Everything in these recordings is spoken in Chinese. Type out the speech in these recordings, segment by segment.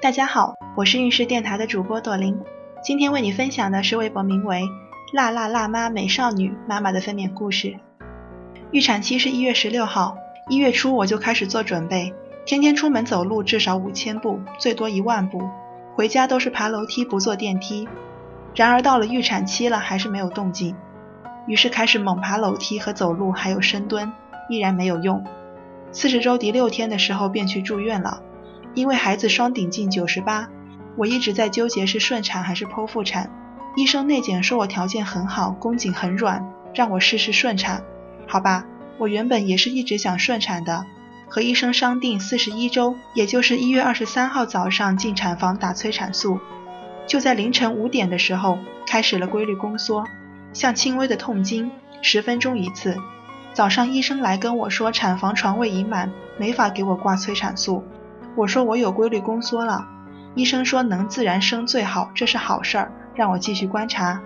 大家好，我是运势电台的主播朵琳，今天为你分享的是微博名为“辣辣辣妈美少女”妈妈的分娩故事。预产期是一月十六号，一月初我就开始做准备，天天出门走路至少五千步，最多一万步，回家都是爬楼梯不坐电梯。然而到了预产期了，还是没有动静，于是开始猛爬楼梯和走路，还有深蹲，依然没有用。四十周第六天的时候便去住院了。因为孩子双顶径九十八，我一直在纠结是顺产还是剖腹产。医生内检说我条件很好，宫颈很软，让我试试顺产。好吧，我原本也是一直想顺产的，和医生商定四十一周，也就是一月二十三号早上进产房打催产素。就在凌晨五点的时候，开始了规律宫缩，像轻微的痛经，十分钟一次。早上医生来跟我说产房床位已满，没法给我挂催产素。我说我有规律宫缩了，医生说能自然生最好，这是好事儿，让我继续观察。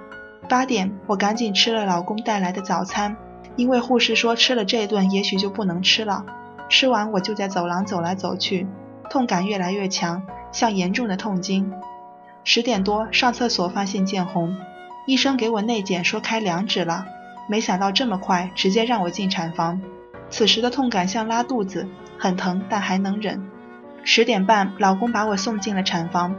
八点，我赶紧吃了老公带来的早餐，因为护士说吃了这顿也许就不能吃了。吃完我就在走廊走来走去，痛感越来越强，像严重的痛经。十点多上厕所发现见红，医生给我内检说开两指了，没想到这么快，直接让我进产房。此时的痛感像拉肚子，很疼但还能忍。十点半，老公把我送进了产房，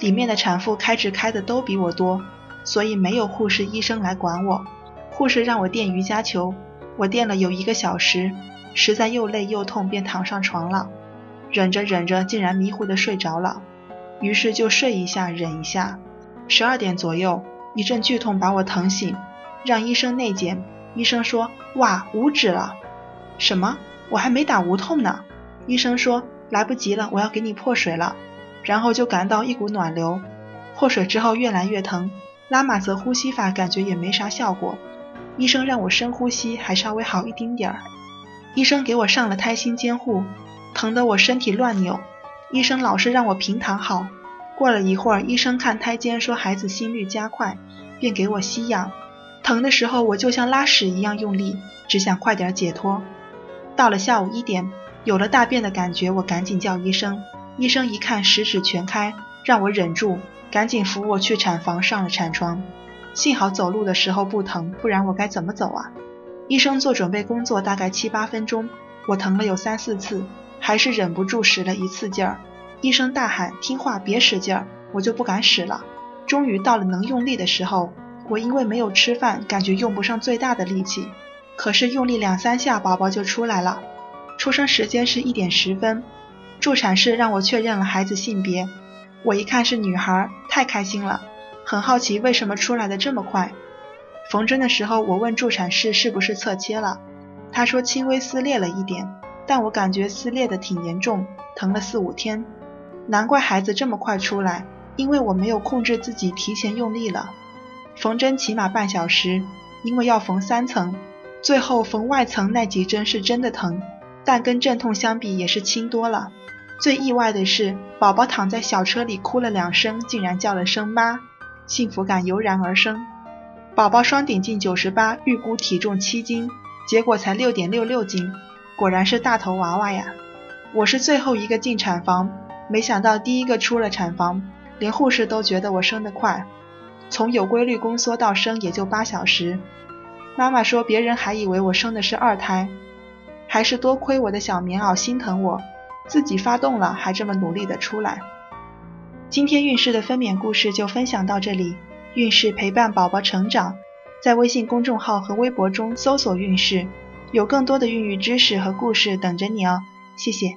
里面的产妇开指开的都比我多，所以没有护士医生来管我。护士让我垫瑜伽球，我垫了有一个小时，实在又累又痛，便躺上床了。忍着忍着，竟然迷糊的睡着了，于是就睡一下，忍一下。十二点左右，一阵剧痛把我疼醒，让医生内检，医生说：“哇，五指了。”什么？我还没打无痛呢。医生说。来不及了，我要给你破水了，然后就感到一股暖流。破水之后越来越疼，拉马泽呼吸法感觉也没啥效果。医生让我深呼吸，还稍微好一丁点儿。医生给我上了胎心监护，疼得我身体乱扭。医生老是让我平躺好。过了一会儿，医生看胎监说孩子心率加快，便给我吸氧。疼的时候我就像拉屎一样用力，只想快点解脱。到了下午一点。有了大便的感觉，我赶紧叫医生。医生一看十指全开，让我忍住，赶紧扶我去产房上了产床。幸好走路的时候不疼，不然我该怎么走啊？医生做准备工作大概七八分钟，我疼了有三四次，还是忍不住使了一次劲儿。医生大喊听话，别使劲儿，我就不敢使了。终于到了能用力的时候，我因为没有吃饭，感觉用不上最大的力气，可是用力两三下，宝宝就出来了。出生时间是一点十分，助产士让我确认了孩子性别，我一看是女孩，太开心了，很好奇为什么出来的这么快。缝针的时候，我问助产士是不是侧切了，他说轻微撕裂了一点，但我感觉撕裂的挺严重，疼了四五天，难怪孩子这么快出来，因为我没有控制自己提前用力了。缝针起码半小时，因为要缝三层，最后缝外层那几针是真的疼。但跟阵痛相比也是轻多了。最意外的是，宝宝躺在小车里哭了两声，竟然叫了声妈，幸福感油然而生。宝宝双顶径九十八，预估体重七斤，结果才六点六六斤，果然是大头娃娃呀！我是最后一个进产房，没想到第一个出了产房，连护士都觉得我生得快。从有规律宫缩到生也就八小时。妈妈说别人还以为我生的是二胎。还是多亏我的小棉袄心疼我，自己发动了还这么努力的出来。今天运势的分娩故事就分享到这里，运势陪伴宝宝成长，在微信公众号和微博中搜索运势，有更多的孕育知识和故事等着你哦，谢谢。